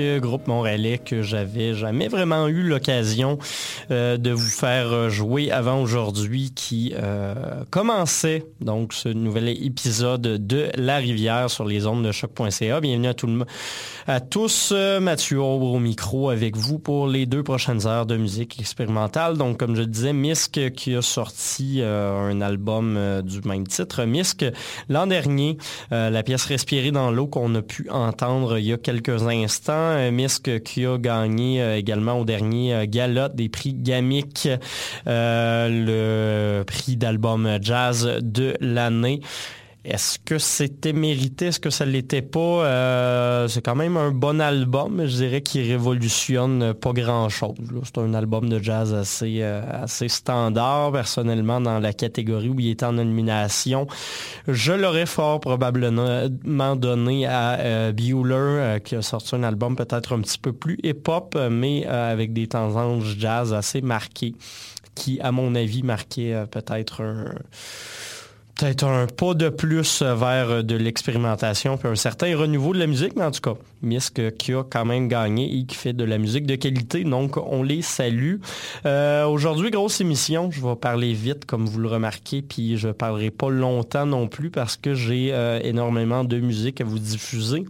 Groupe montréalais que j'avais jamais vraiment eu l'occasion de vous faire jouer avant aujourd'hui, qui commençait donc ce nouvel épisode de La Rivière sur les ondes de choc.ca. Bienvenue à, tout le, à tous. Mathieu Aubre au micro avec vous pour les deux prochaines heures de musique expérimentale. Donc, comme je disais, Misk qui a sorti un album du même titre, Misk, l'an dernier. la pièce Respirer dans l'eau qu'on a pu entendre il y a quelques instants. Euh, Misk qui a gagné euh, également au dernier euh, gala des prix Gamic, le prix d'album jazz de l'année. Est-ce que c'était mérité? Est-ce que ça ne l'était pas? Euh, c'est quand même un bon album, je dirais, qui révolutionne pas grand-chose. C'est un album de jazz assez, euh, assez standard, personnellement, dans la catégorie où il était en nomination. Je l'aurais fort probablement donné à euh, Bueller, qui a sorti un album peut-être un petit peu plus hip-hop, mais avec des tendances jazz assez marquées, qui, à mon avis, marquait peut-être peut-être un pas de plus vers de l'expérimentation puis un certain renouveau de la musique, mais en tout cas, Misk qui a quand même gagné et qui fait de la musique de qualité, donc on les salue. Euh, aujourd'hui, grosse émission, je vais parler vite comme vous le remarquez, puis je parlerai pas longtemps non plus parce que j'ai euh, énormément de musique à vous diffuser.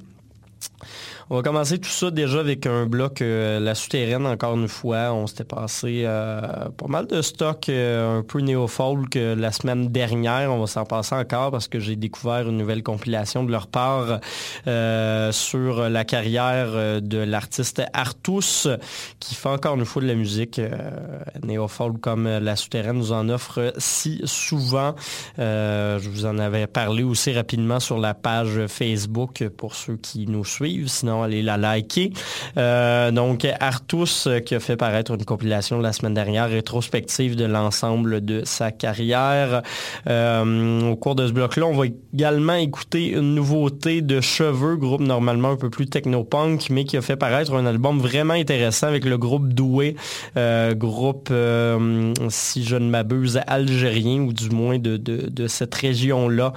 On va commencer tout ça déjà avec un bloc euh, La Souterraine, encore une fois. On s'était passé euh, pas mal de stock euh, un peu néo-folk la semaine dernière. On va s'en passer encore parce que j'ai découvert une nouvelle compilation de leur part sur la carrière de l'artiste Artus qui fait encore une fois de la musique néo-folk comme La Souterraine nous en offre si souvent. je vous en avais parlé aussi rapidement sur la page Facebook pour ceux qui nous suivent. Sinon, allez la liker. Euh, donc, Artus, euh, qui a fait paraître une compilation la semaine dernière, rétrospective de l'ensemble de sa carrière. Euh, au cours de ce bloc-là, on va également écouter une nouveauté de Cheveux, groupe normalement un peu plus techno-punk, mais qui a fait paraître un album vraiment intéressant avec le groupe Doué, groupe, si je ne m'abuse, algérien, ou du moins de, de cette région-là,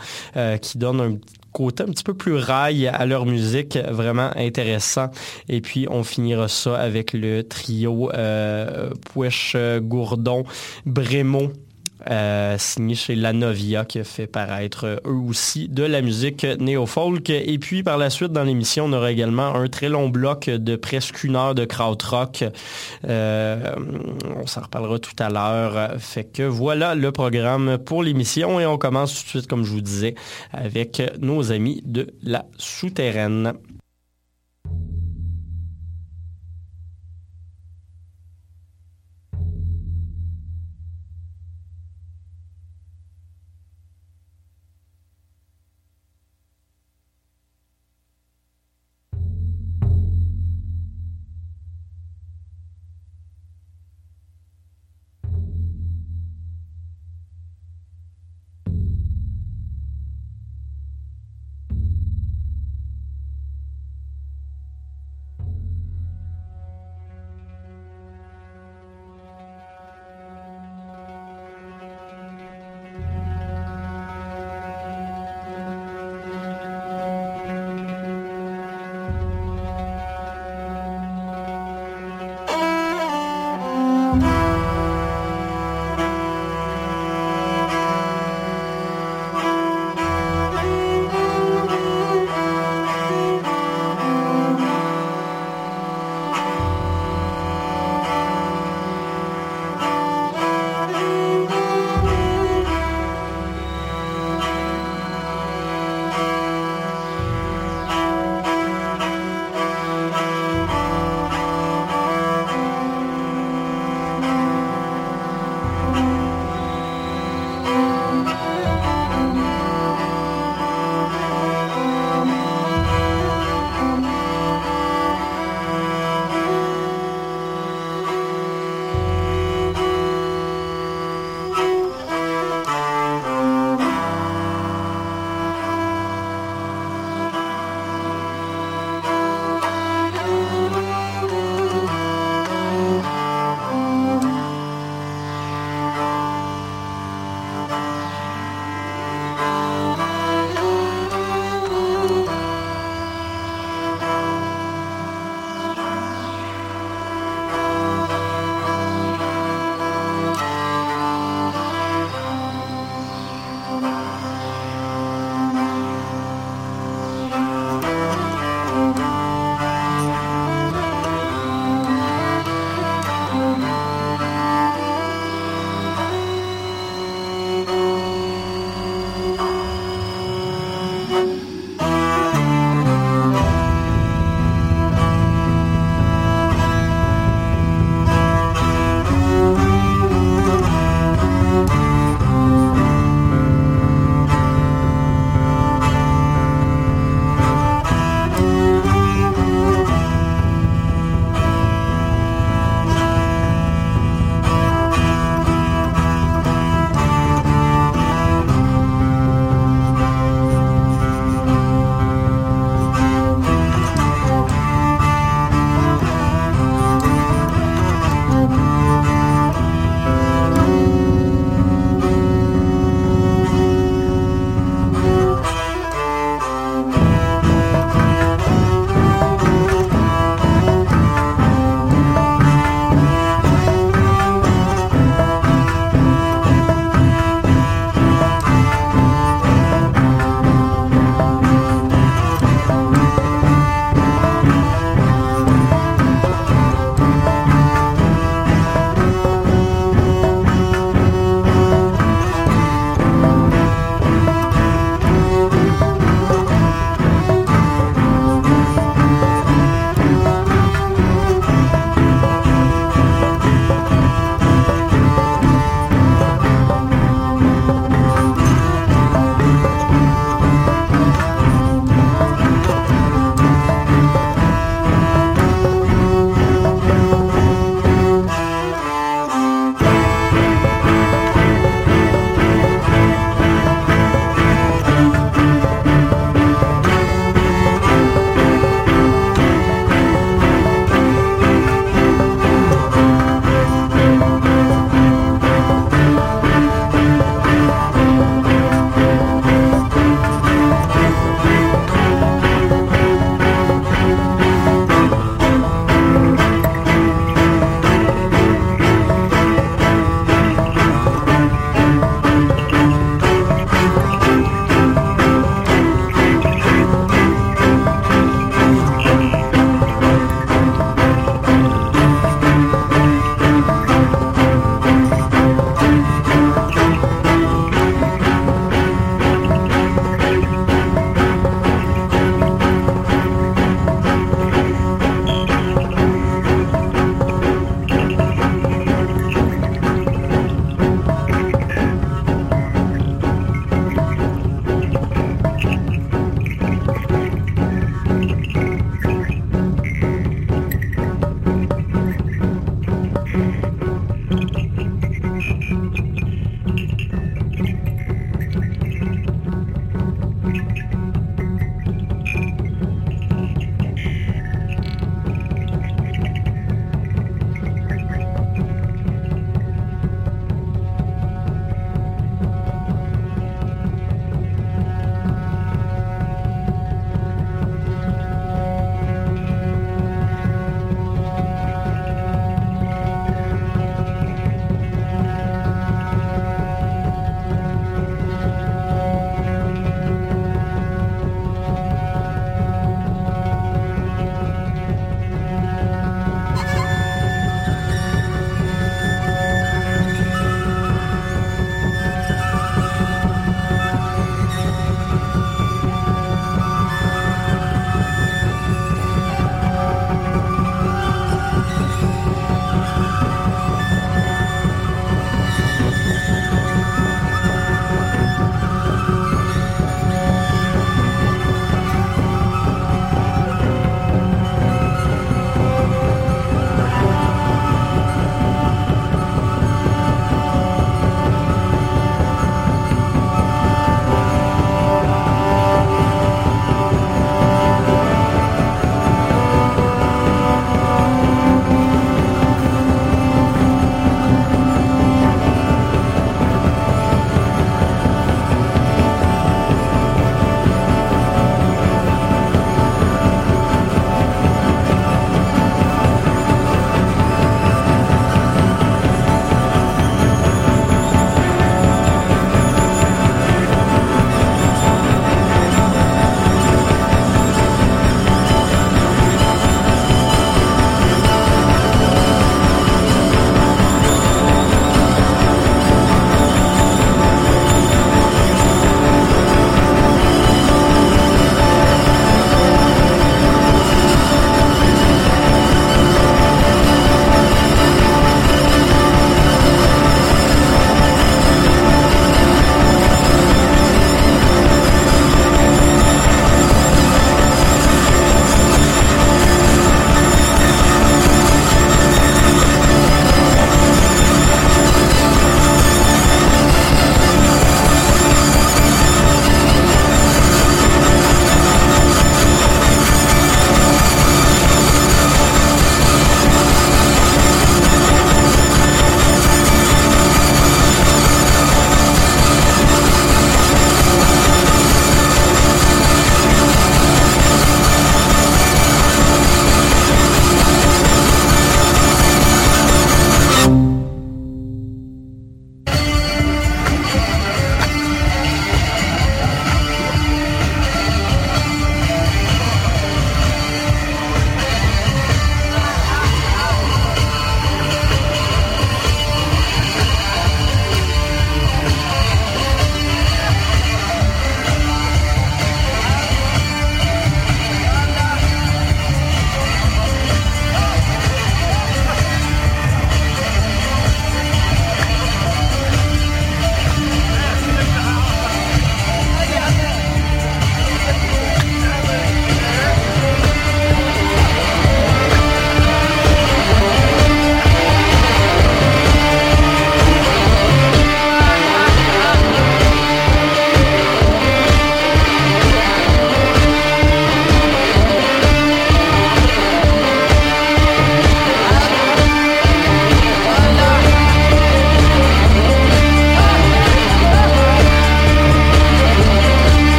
qui donne un côté un petit peu plus rail à leur musique, vraiment intéressant. Et puis on finira ça avec le trio euh, Pouèche Gourdon Brémont euh, signé chez La Novia, qui a fait paraître euh, eux aussi de la musique néo-folk. Et puis par la suite, dans l'émission, on aura également un très long bloc de presque une heure de krautrock. Euh, on s'en reparlera tout à l'heure. Fait que voilà le programme pour l'émission et on commence tout de suite, comme je vous disais, avec nos amis de la souterraine.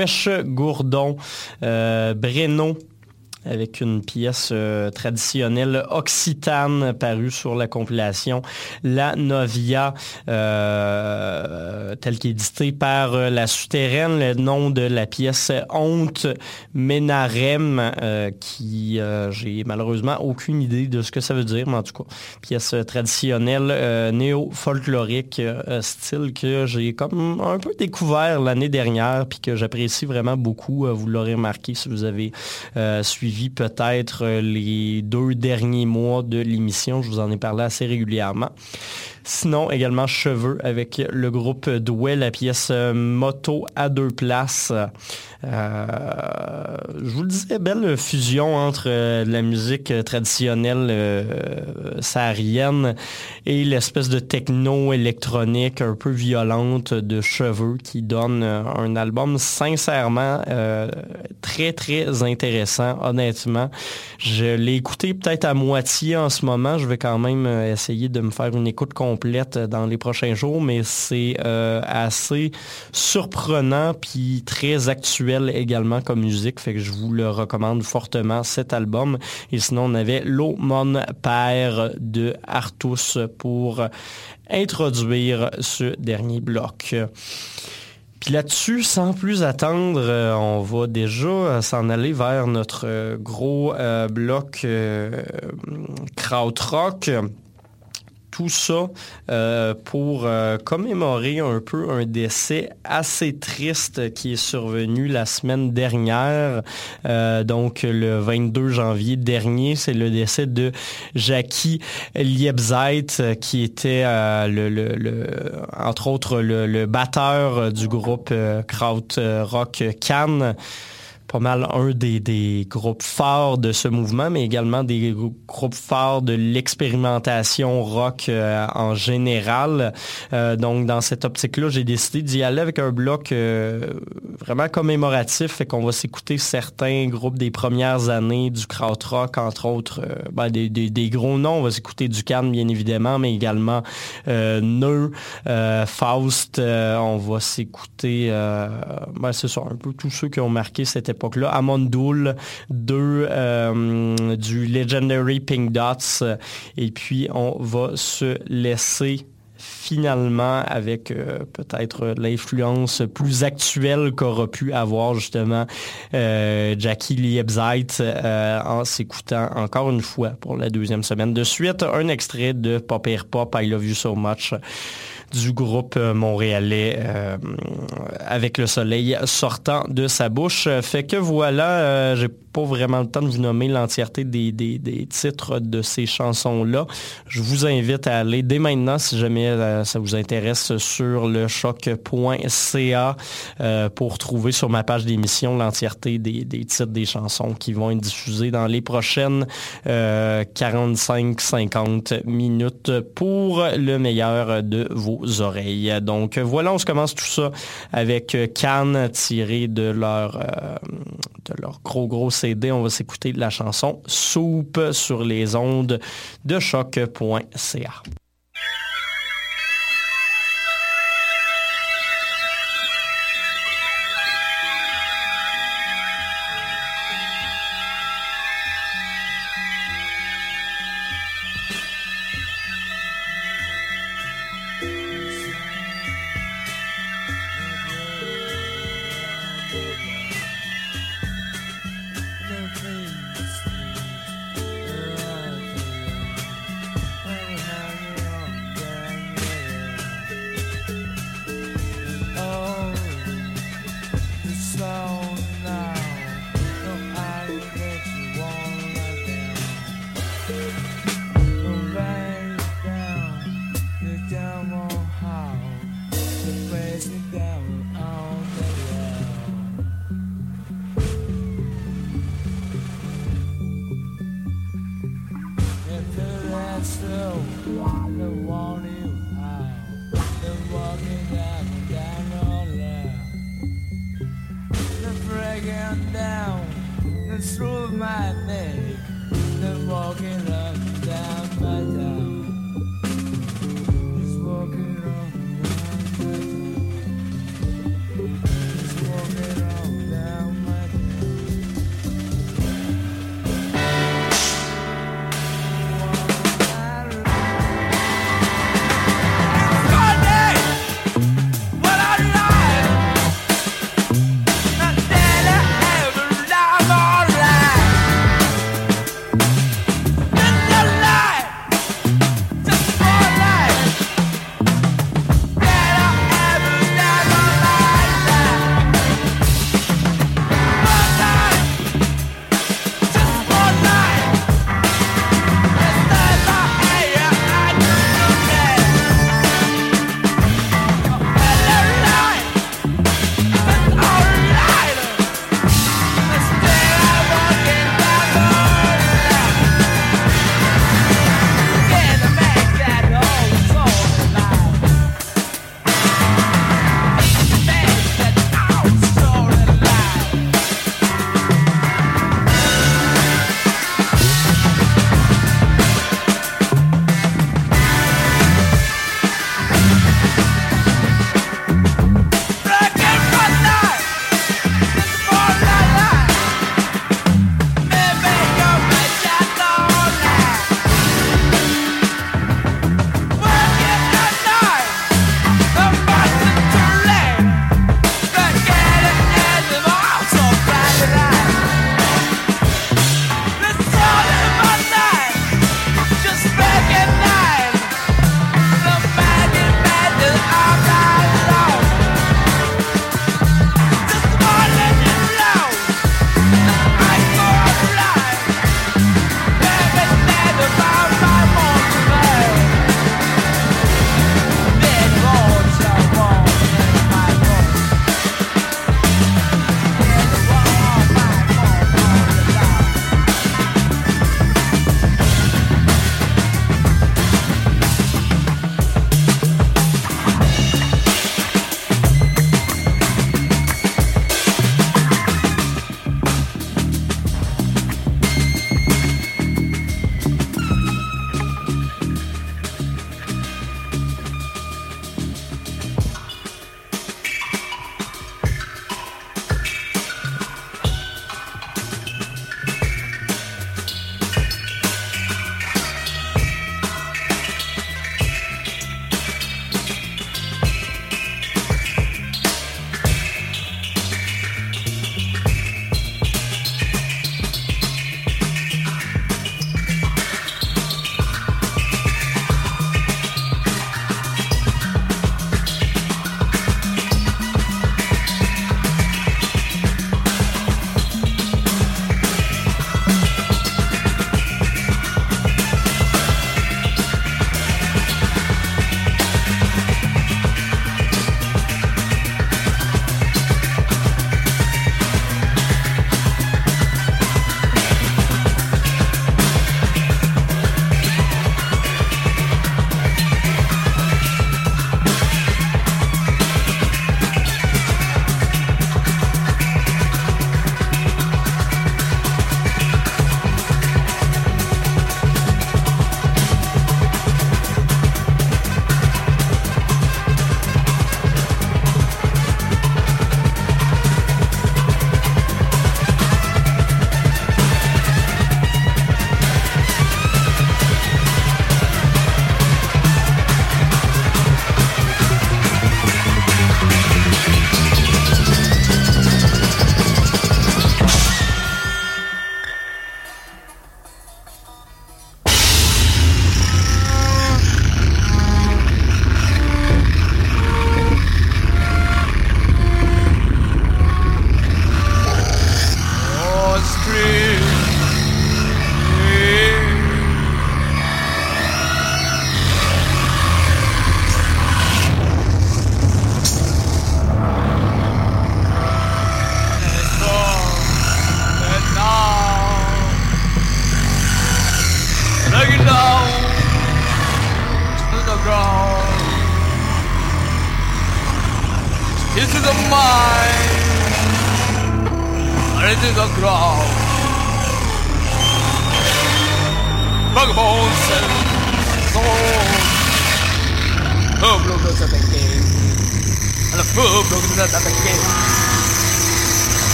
Pouèche Gourdon, Breno avec une pièce euh, traditionnelle occitane parue sur la compilation La Novia, euh, telle qu'éditée par euh, La Souterraine, le nom de la pièce Honte Ménarem, qui j'ai malheureusement aucune idée de ce que ça veut dire, mais en tout cas, pièce traditionnelle néo-folklorique, style que j'ai comme un peu découvert l'année dernière, puis que j'apprécie vraiment beaucoup. vous l'aurez remarqué si vous avez suivi peut-être euh, les deux derniers mois de l'émission. Je vous en ai parlé assez régulièrement. Sinon, également Cheveux avec le groupe Douai, la pièce euh, Moto à deux places. Euh, je vous le disais, belle fusion entre euh, la musique traditionnelle saharienne et l'espèce de techno électronique un peu violente de cheveux qui donne un album sincèrement très très intéressant, honnêtement. Je l'ai écouté peut-être à moitié en ce moment. Je vais quand même essayer de me faire une écoute complète dans les prochains jours, mais c'est assez surprenant puis très actuel également comme musique, fait que je vous le recommande fortement cet album. Et sinon, on avait L'Aumône Père de Artus pour introduire ce dernier bloc. Puis là-dessus, sans plus attendre, euh, on va déjà s'en aller vers notre euh, gros euh, bloc krautrock tout ça euh, pour euh, commémorer un peu un décès assez triste qui est survenu la semaine dernière. Euh, donc le 22 janvier dernier, c'est le décès de Jackie Liebzeit qui était le, entre autres le, batteur du groupe Krautrock Cannes pas mal un des, groupes forts de ce mouvement, mais également des groupes forts de l'expérimentation rock euh, en général. Euh, donc, dans cette optique-là, j'ai décidé d'y aller avec un bloc euh, vraiment commémoratif, fait qu'on va s'écouter certains groupes des premières années du krautrock, entre autres, ben, des, gros noms. On va s'écouter du bien évidemment, mais également Neu, Faust. on va s'écouter, ben, c'est ça, un peu tous ceux qui ont marqué cette époque époque-là, Amondoul, deux euh, du Legendary Pink Dots. Et puis, on va se laisser finalement avec euh, peut-être l'influence plus actuelle qu'aura pu avoir justement euh, Jackie Liebzeit en s'écoutant encore une fois pour la deuxième semaine de suite un extrait de Pop Air Pop I Love You So Much du groupe euh, montréalais euh, avec le soleil sortant de sa bouche. Fait que voilà, euh, j'ai pas vraiment le temps de vous nommer l'entièreté des, titres de ces chansons-là. Je vous invite à aller dès maintenant, si jamais euh, ça vous intéresse, sur le choc.ca euh, pour trouver sur ma page d'émission l'entièreté des, titres des chansons qui vont être diffusées dans les prochaines 45-50 euh, minutes pour le meilleur de vos oreilles. Donc voilà, on se commence tout ça avec Cannes tiré de leur gros gros On va s'écouter la chanson Soupe sur les ondes de choc.ca.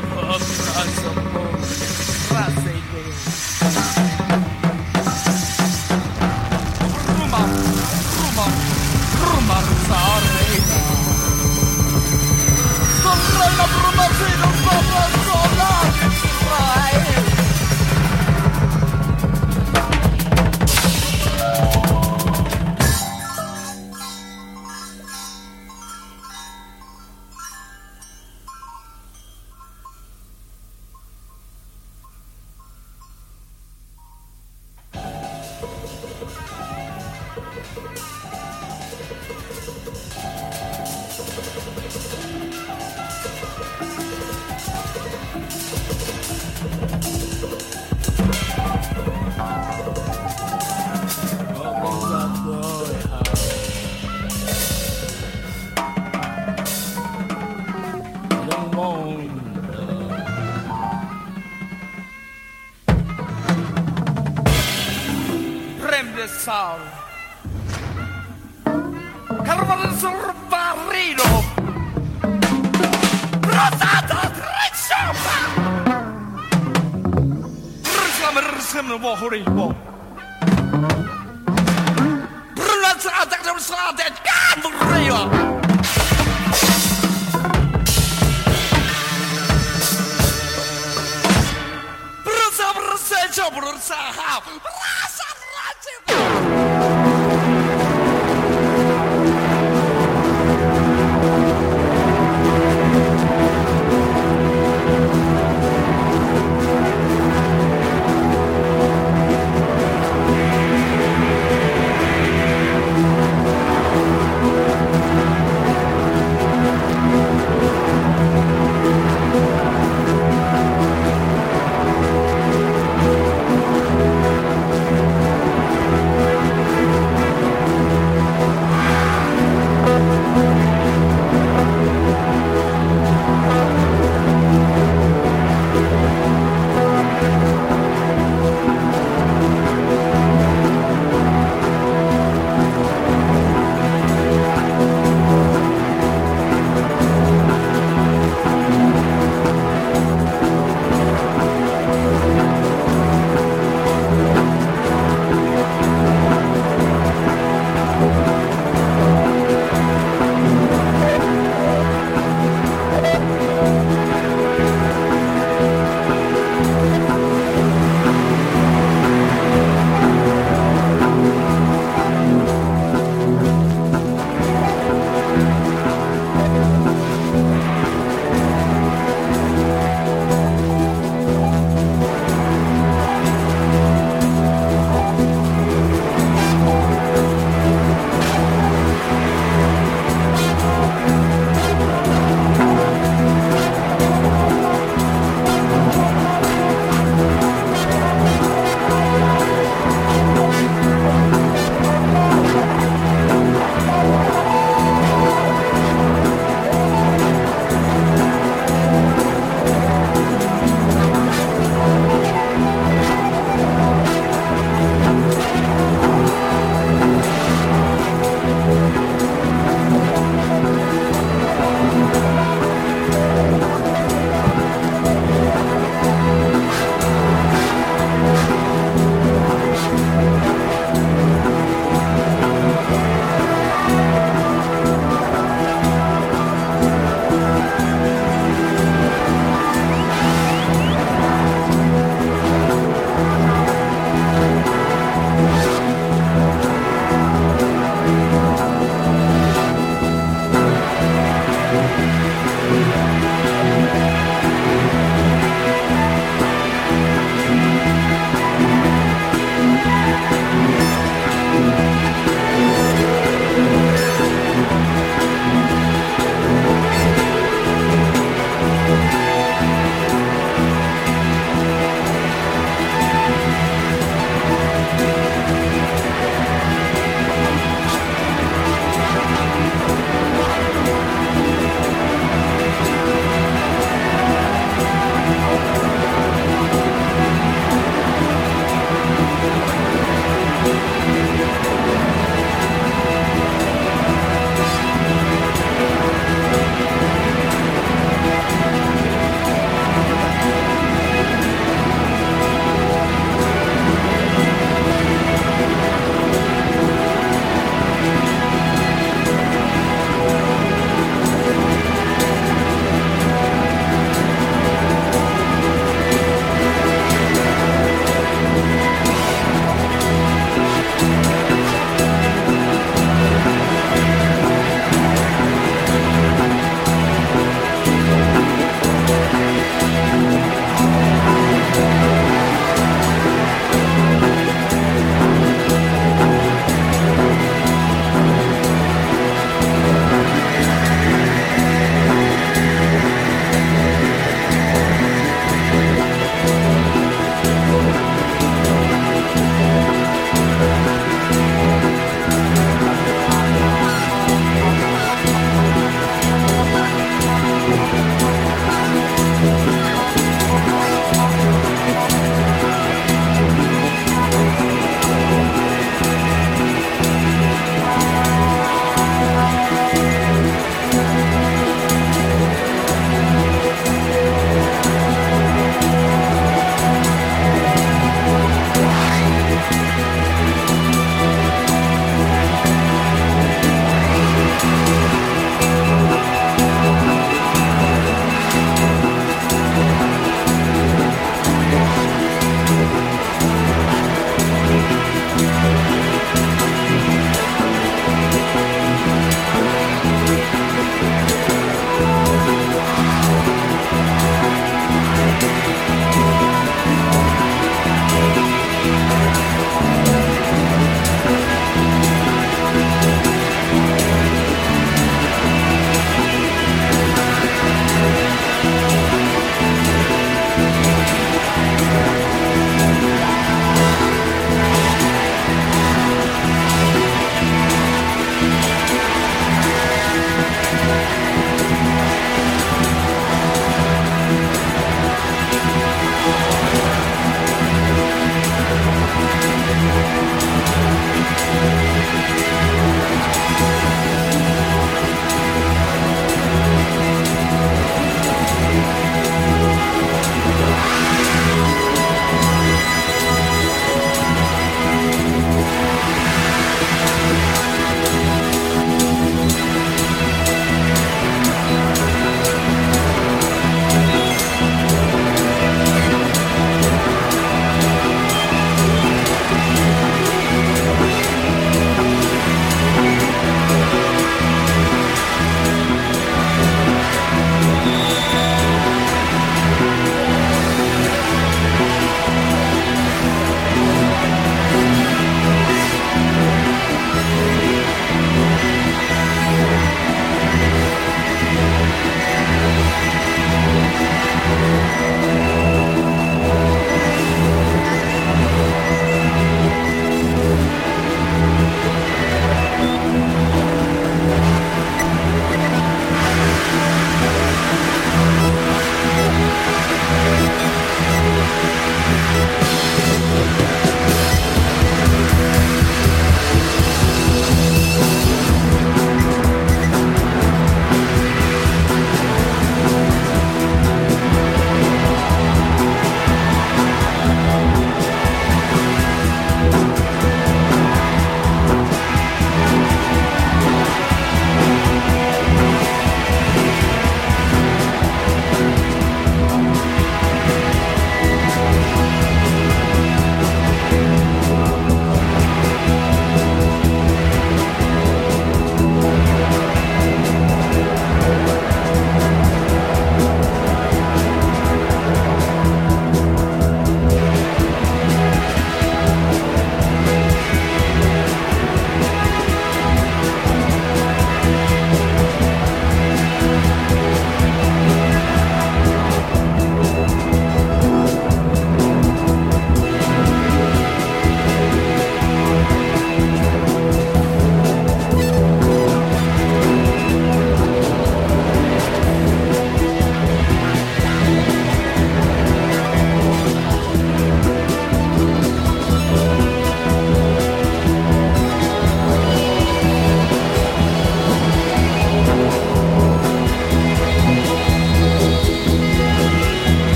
sound.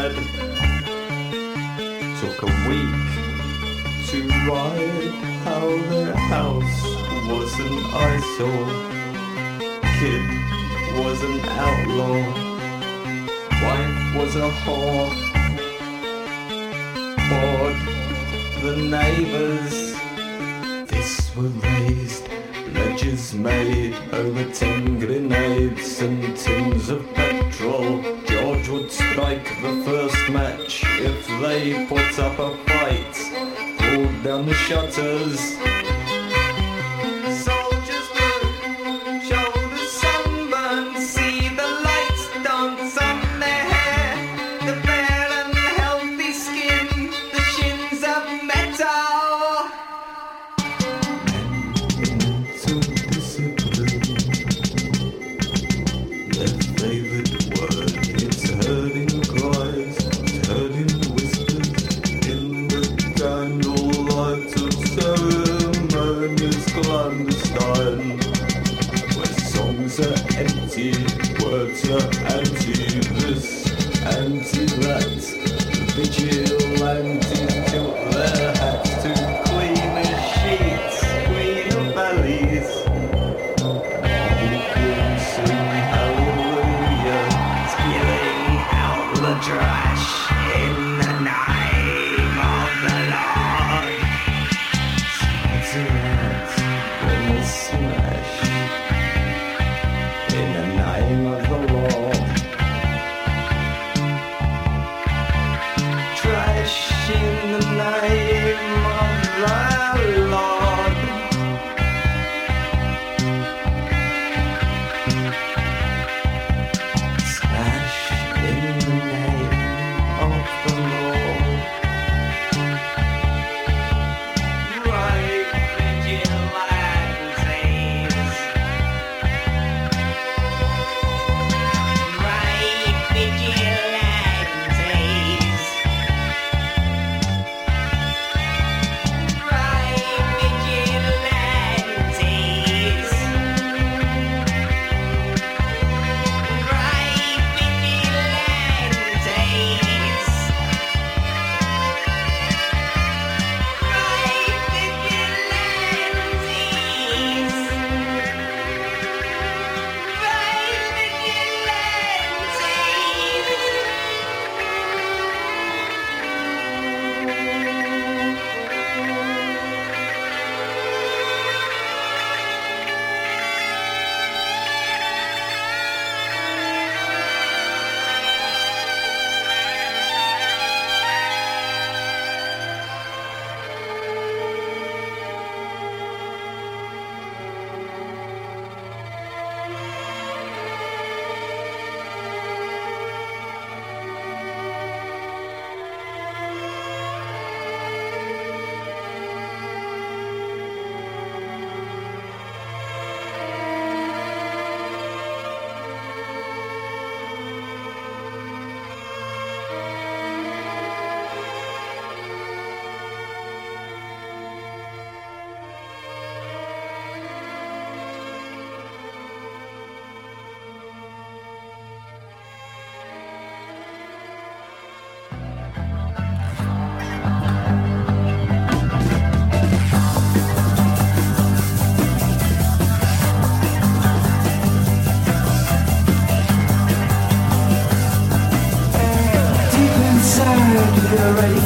Prepared. Took a week to write how the house was an eyesore. Kid was an outlaw. Wife was a whore. Bored the neighbours. This were raised, ledgers made over ten grenades and tins of petrol. George would strike the first match if they put up a fight. Pulled down the shutters.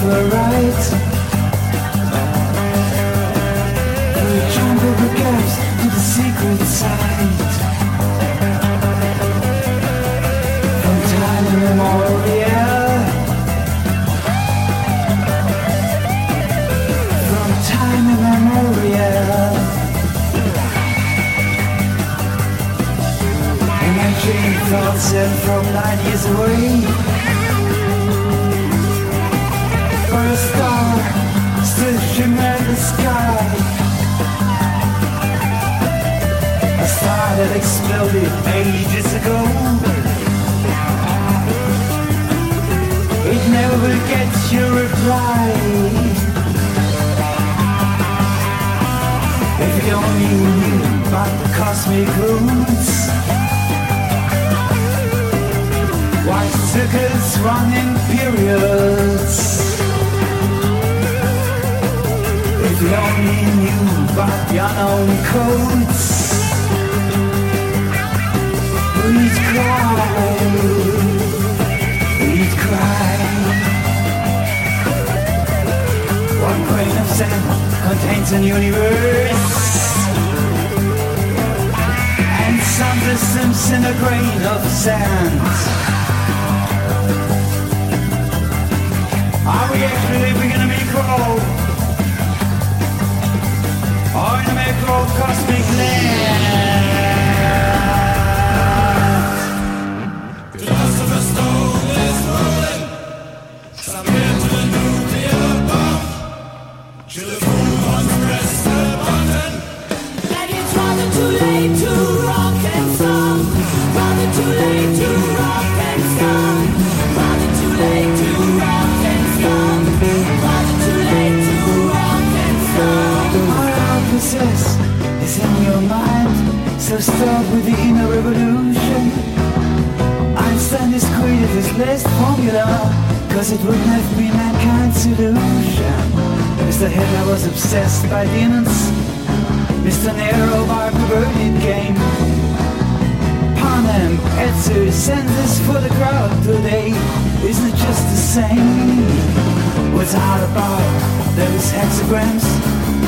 For a ride. Through the that to the secret side. From time immemorial. From time immemorial. And I dream thoughts from nine years away. If you only knew about the cosmic roots. Run in periods? If you only knew about the unknown codes, cry, sand contains a universe. And some distance in a grain of sand. Are we actually living in a micro? Or in a macrocosmic land? Start with the inner revolution. Einstein has created his last formula, cause it wouldn't have been mankind's solution. Mr. Hitler was obsessed by demons, Mr. Nero by perverted game. Panem, Etsu, sends this for the crowd today. Isn't it just the same? What's hard about those hexagrams?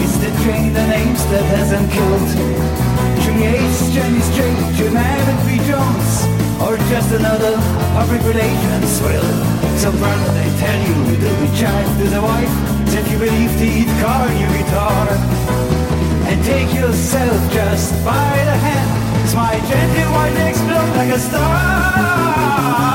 It's the train the names that hasn't killed. Creates Jenny Straight, Jim Abbott B. Jones, or just another public relations will. So brother, they tell you to be child to the wife, if you believe to eat car, you guitar. And take yourself just by the hand, smile gently while they explode like a star.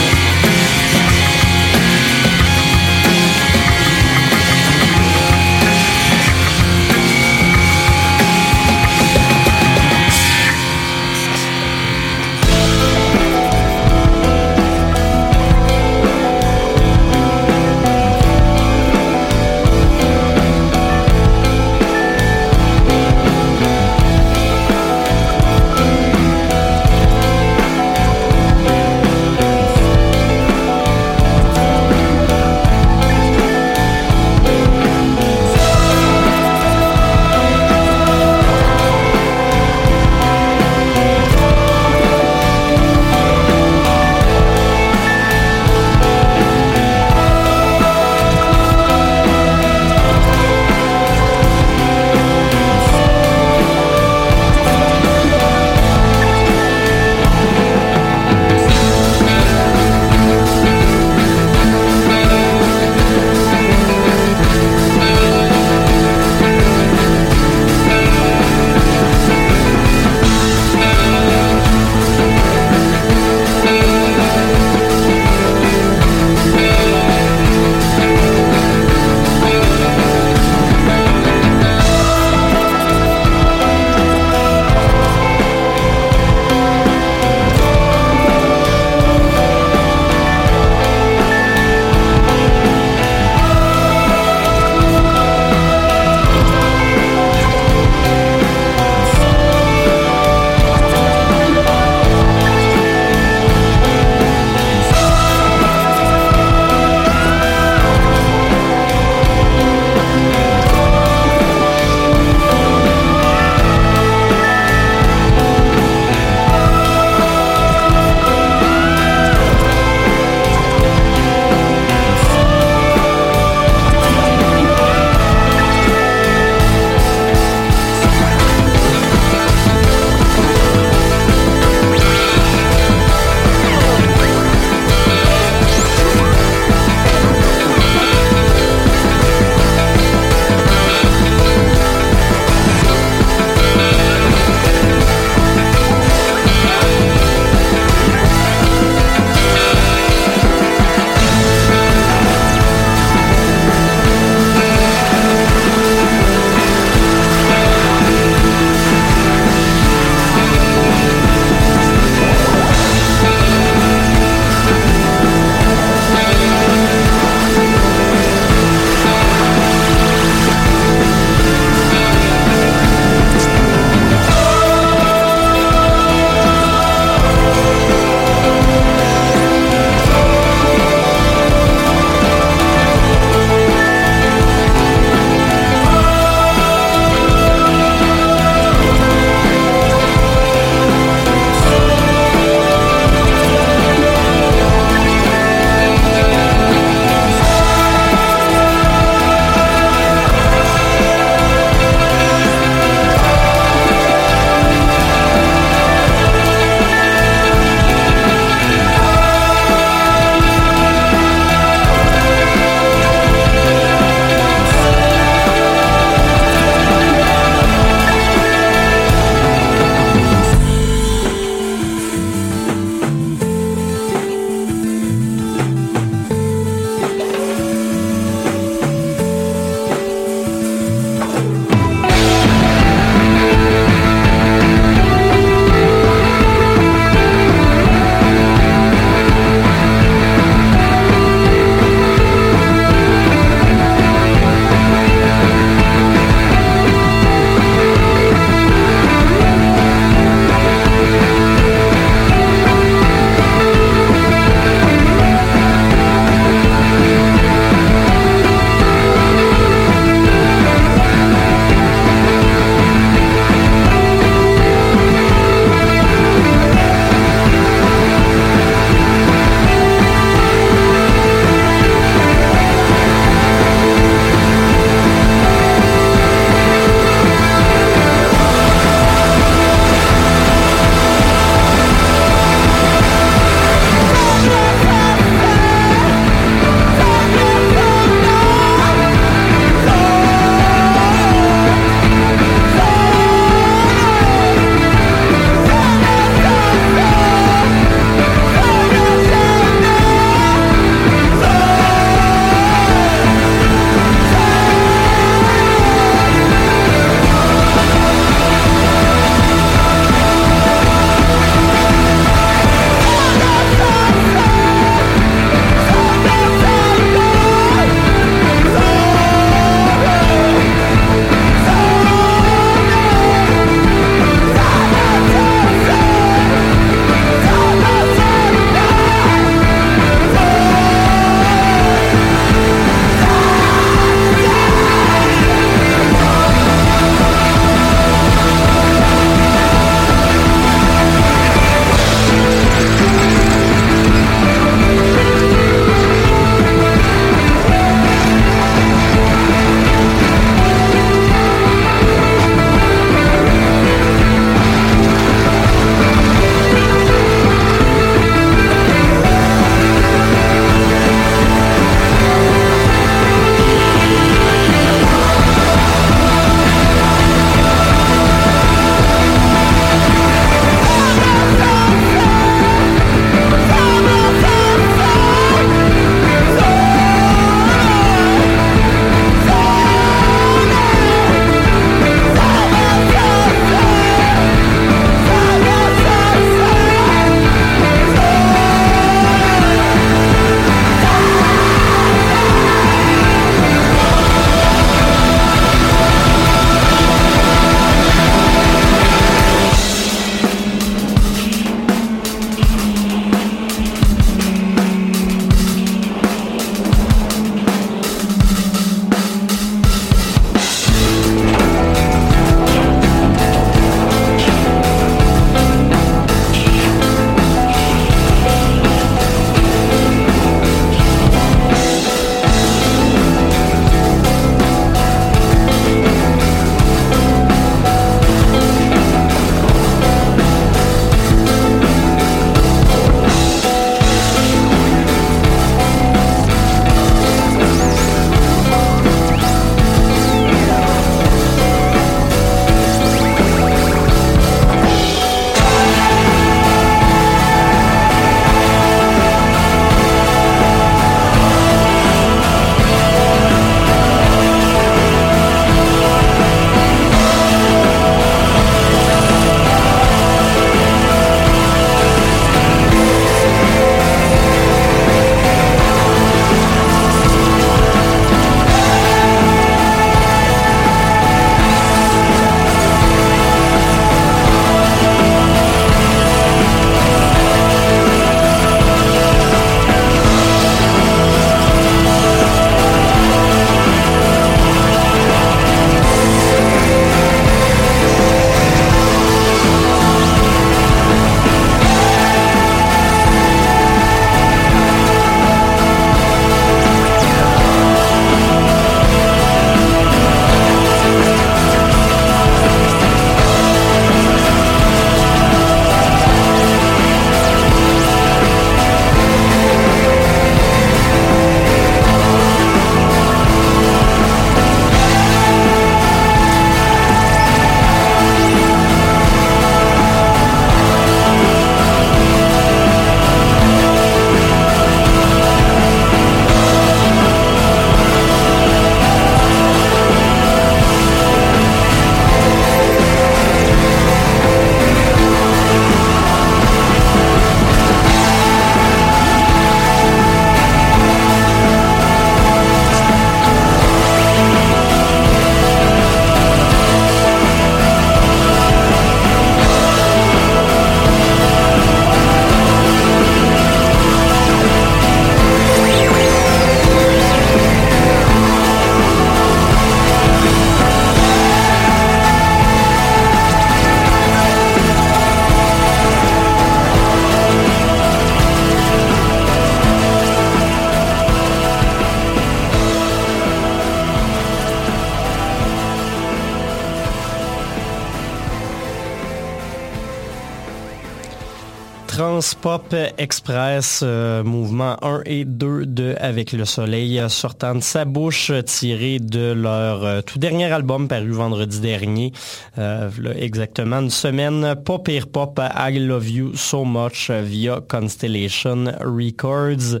Express, euh, mouvement 1 et 2 de Avec le Soleil sortant de sa bouche, tiré de leur euh, tout dernier album paru vendredi dernier, euh, exactement une semaine, Pop et Pop I Love You So Much via Constellation Records.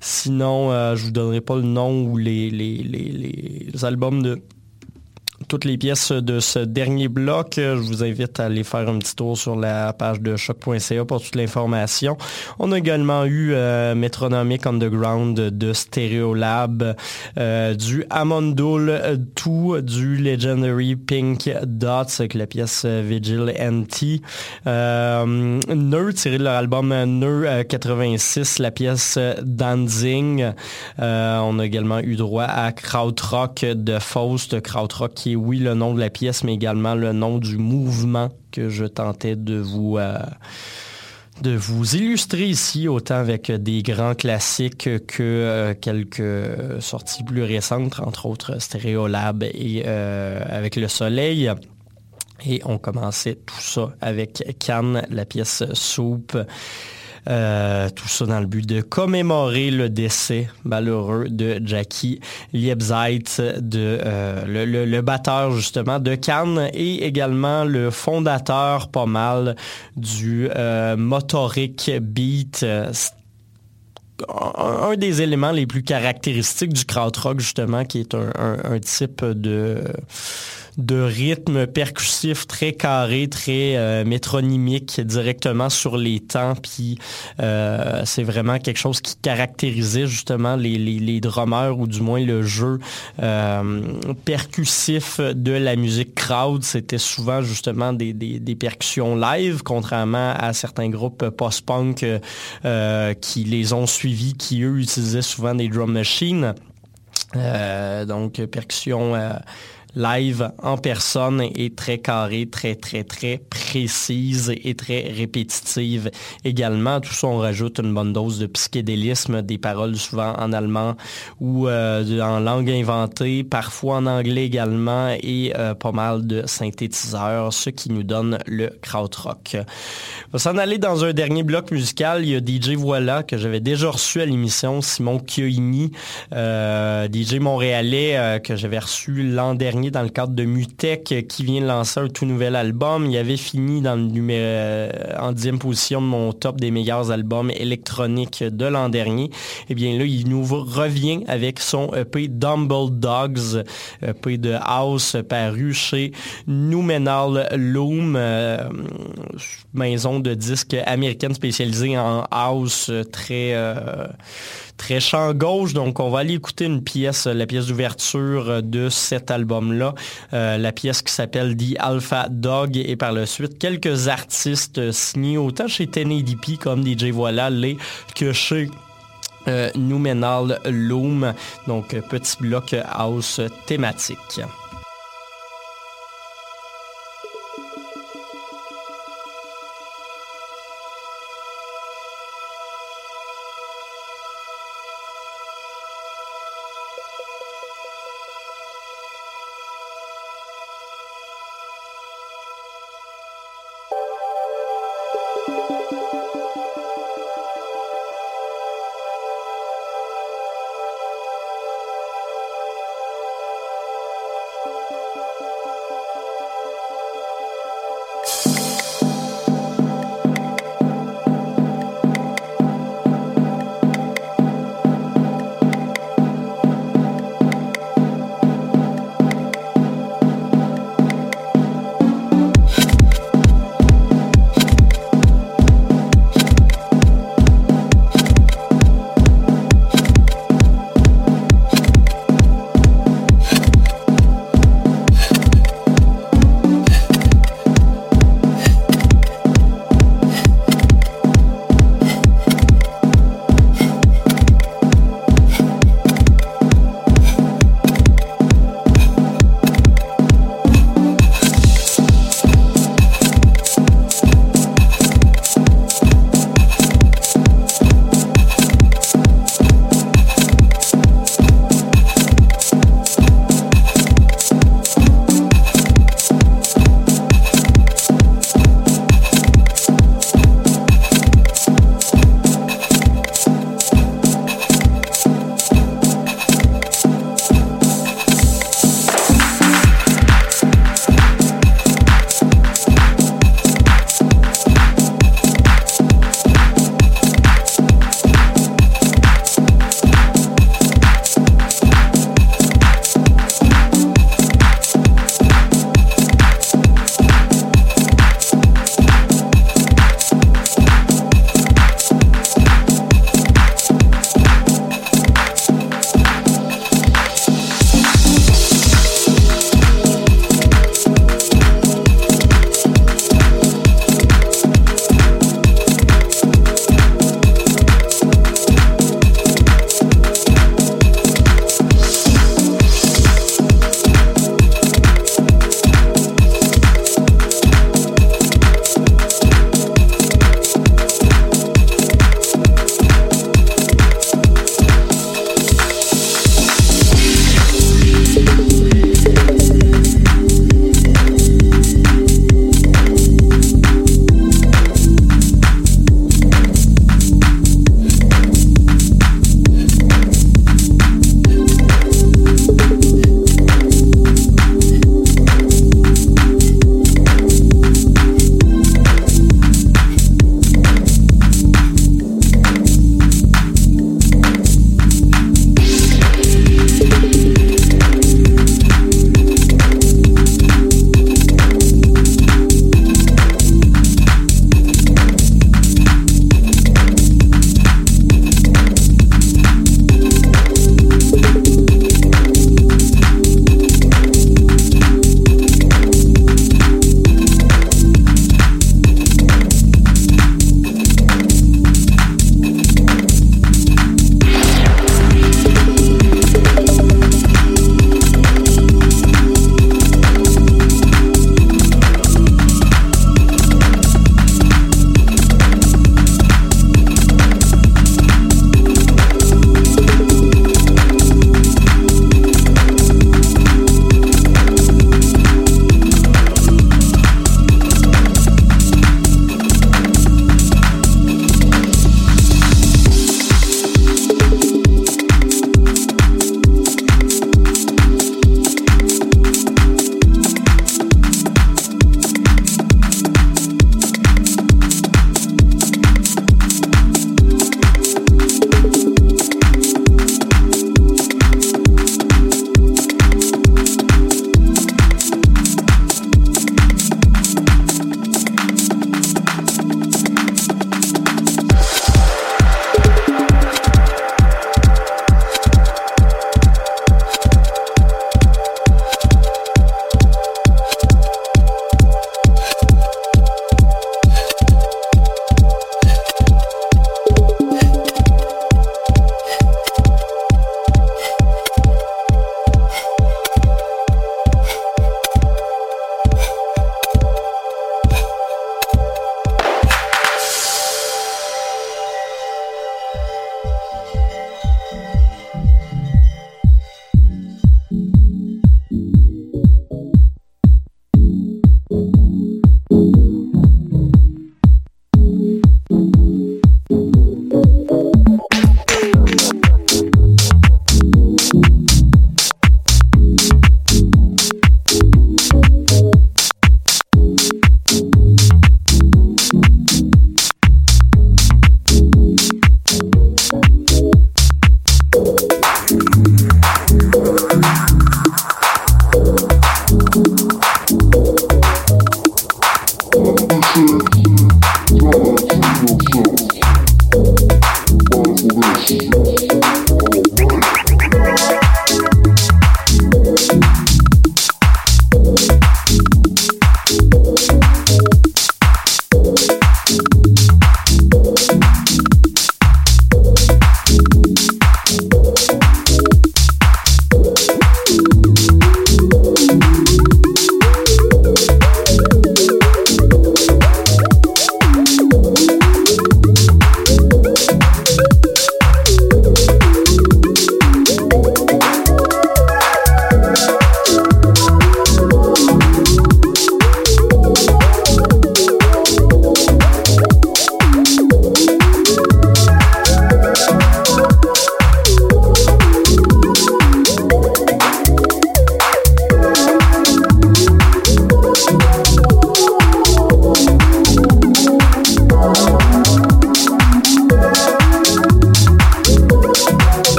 Sinon, je vous donnerai pas le nom ou les albums de toutes les pièces de ce dernier bloc. Je vous invite à aller faire un petit tour sur la page de choc.ca pour toute l'information. On a également eu euh, Metronomic Underground de Stereolab, euh, du Amondul 2, du Legendary Pink Dots avec la pièce Vigil NT. Euh, Neu, tiré de leur album Neu 86, la pièce Dancing. Euh, on a également eu droit à Krautrock de Faust, Krautrock qui est oui le nom de la pièce, mais également le nom du mouvement que je tentais de vous... Euh, illustrer ici, autant avec des grands classiques que euh, quelques sorties plus récentes, entre autres Stereolab et euh, avec le soleil. Et on commençait tout ça avec Cannes, la pièce Soupe. Euh, tout ça dans le but de commémorer le décès malheureux de Jackie Liebzeit, euh, le, batteur justement de Cannes et également le fondateur pas mal du euh, motoric beat un, des éléments les plus caractéristiques du krautrock justement, qui est un type de de rythme percussif très carré, très euh, métronymique directement sur les temps. Puis euh, c'est vraiment quelque chose qui caractérisait justement les, les, drummers ou du moins le jeu euh, percussif de la musique crowd. C'était souvent justement des, des, percussions live, contrairement à certains groupes post-punk qui les ont suivis, qui eux utilisaient souvent des drum machines. donc percussion live en personne est très carrée, très, très, très précise et très répétitive également. Tout ça, on rajoute une bonne dose de psychédélisme, des paroles souvent en allemand ou euh, en langue inventée, parfois en anglais également et euh, pas mal de synthétiseurs, ce qui nous donne le krautrock. On va s'en aller dans un dernier bloc musical. Il y a DJ Voilà que j'avais déjà reçu à l'émission, Simon Chioini, euh, DJ montréalais que j'avais reçu l'an dernier dans le cadre de Mutech euh, qui vient de lancer un tout nouvel album. Il avait fini dans le numéro, euh, en dixième position de mon top des meilleurs albums électroniques de l'an dernier. Eh bien là, il nous revient avec son EP Dumble Dogs, EP de House paru chez Numenal Loom, euh, maison de disques américaine spécialisée en house très très chant gauche. Donc, on va aller écouter une pièce, la pièce d'ouverture de cet album-là, euh, la pièce qui s'appelle The Alpha Dog et par la suite quelques artistes signés autant chez 1080p comme DJ Voilà, les que chez euh, Numenal Loom. Donc, petit bloc house thématique.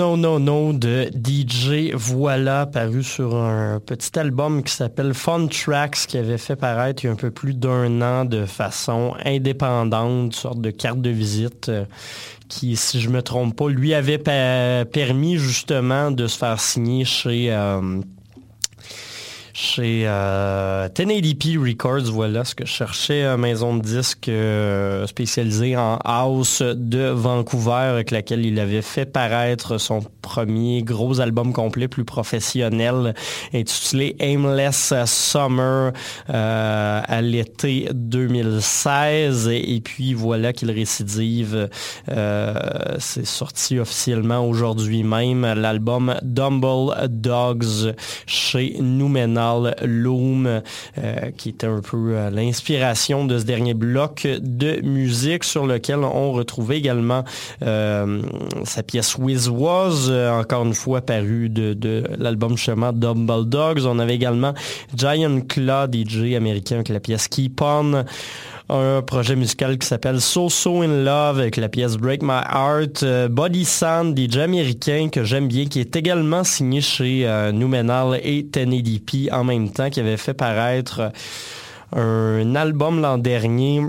Non, non, non de DJ Voilà, paru sur un petit album qui s'appelle Fun Tracks, qui avait fait paraître il y a un peu plus d'un an de façon indépendante, une sorte de carte de visite euh, qui, si je me trompe pas, lui avait permis justement de se faire signer chez... euh, chez euh, 1080p Records, voilà ce que je cherchais, maison de disques euh, spécialisée en house de Vancouver avec laquelle il avait fait paraître son premier gros album complet plus professionnel intitulé Aimless Summer euh, à l'été 2016 et, et puis voilà qu'il récidive euh, c'est sorti officiellement aujourd'hui même l'album Dumble Dogs chez Loom euh, qui était un peu euh, l'inspiration de ce dernier bloc de musique sur lequel on retrouvait également euh, sa pièce Wiz Was encore une fois paru de, de l'album justement Dumble Dogs. On avait également Giant Claw DJ américain avec la pièce Keep On un projet musical qui s'appelle So So in Love avec la pièce Break My Heart, euh, Body Sound, DJ américain que j'aime bien, qui est également signé chez euh, Noumenal et 1080p en même temps, qui avait fait paraître euh, un album l'an dernier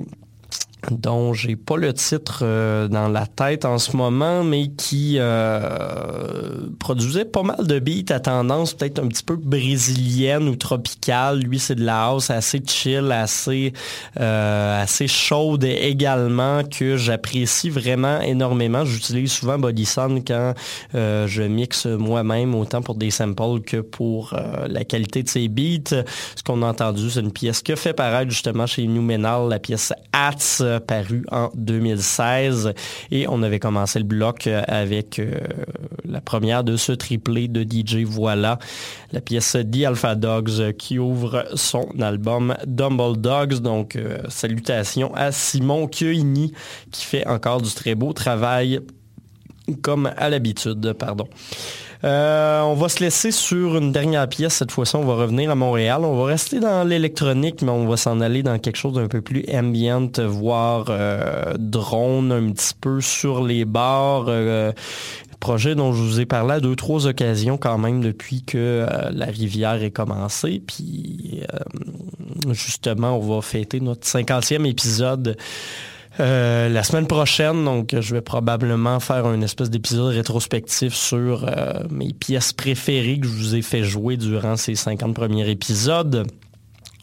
dont j'ai pas le titre euh, dans la tête en ce moment, mais qui euh, produisait pas mal de beats à tendance peut-être un petit peu brésilienne ou tropicale. Lui, c'est de la house assez chill, assez euh, assez chaude également que j'apprécie vraiment énormément. J'utilise souvent Body quand je mixe moi-même, autant pour des samples que pour la qualité de ses beats. Ce qu'on a entendu, c'est une pièce que fait paraître justement chez Noumenal, la pièce Hats, euh, parue en 2016. Et on avait commencé le bloc euh, avec euh, la première de ce triplé de DJ Voilà, la pièce The Alpha Dogs qui ouvre son album Dumble Dogs. Donc, salutations à Simon Kioini qui fait encore du très beau travail comme à l'habitude, pardon. Euh, on va se laisser sur une dernière pièce. Cette fois-ci, on va revenir à Montréal. On va rester dans l'électronique, mais on va s'en aller dans quelque chose d'un peu plus ambient, voire euh, drone un petit peu sur les bars. Euh, projet dont je vous ai parlé à deux, trois occasions quand même depuis que euh, la rivière est commencée. Puis justement, on va fêter notre 50e épisode euh, la semaine prochaine, donc je vais probablement faire un espèce d'épisode rétrospectif sur euh, mes pièces préférées que je vous ai fait jouer durant ces 50 premiers épisodes.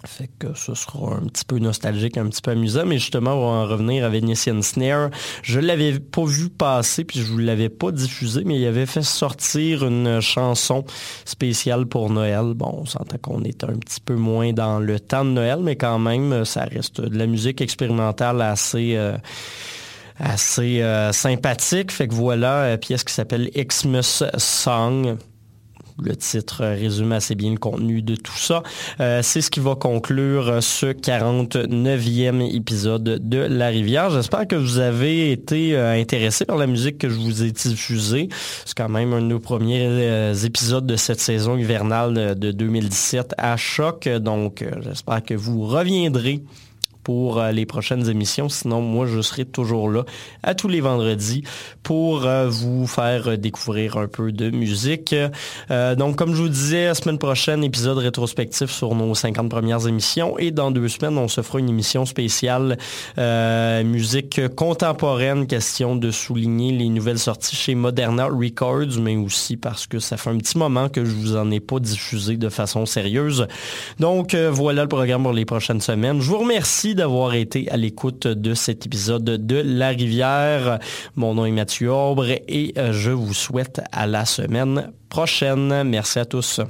Fait que ce sera un petit peu nostalgique, un petit peu amusant, mais justement, on va en revenir à Venetian Snare. Je l'avais pas vu passer, puis je vous l'avais pas diffusé, mais il avait fait sortir une chanson spéciale pour Noël. Bon, on s'entend qu'on est un petit peu moins dans le temps de Noël, mais quand même, ça reste de la musique expérimentale assez... euh, assez euh, sympathique. Fait que voilà, une pièce qui s'appelle Xmas Song. Le titre résume assez bien le contenu de tout ça. Euh, c'est ce qui va conclure ce 49e épisode de La Rivière. J'espère que vous avez été euh, intéressé par la musique que je vous ai diffusée. C'est quand même un de nos premiers euh, épisodes de cette saison hivernale de 2017 à choc. Donc, euh, j'espère que vous reviendrez pour euh, les prochaines émissions. Sinon, moi, je serai toujours là à tous les vendredis pour euh, vous faire découvrir un peu de musique. Euh, donc, comme je vous disais, la semaine prochaine, épisode rétrospectif sur nos 50 premières émissions. Et dans deux semaines, on se fera une émission spéciale musique contemporaine, question de souligner les nouvelles sorties chez Moderna Records, mais aussi parce que ça fait un petit moment que je vous en ai pas diffusé de façon sérieuse. Donc, voilà le programme pour les prochaines semaines. Je vous remercie d'avoir été à l'écoute de cet épisode de La Rivière. Mon nom est Mathieu Aubre et euh, je vous souhaite à la semaine prochaine. Merci à tous.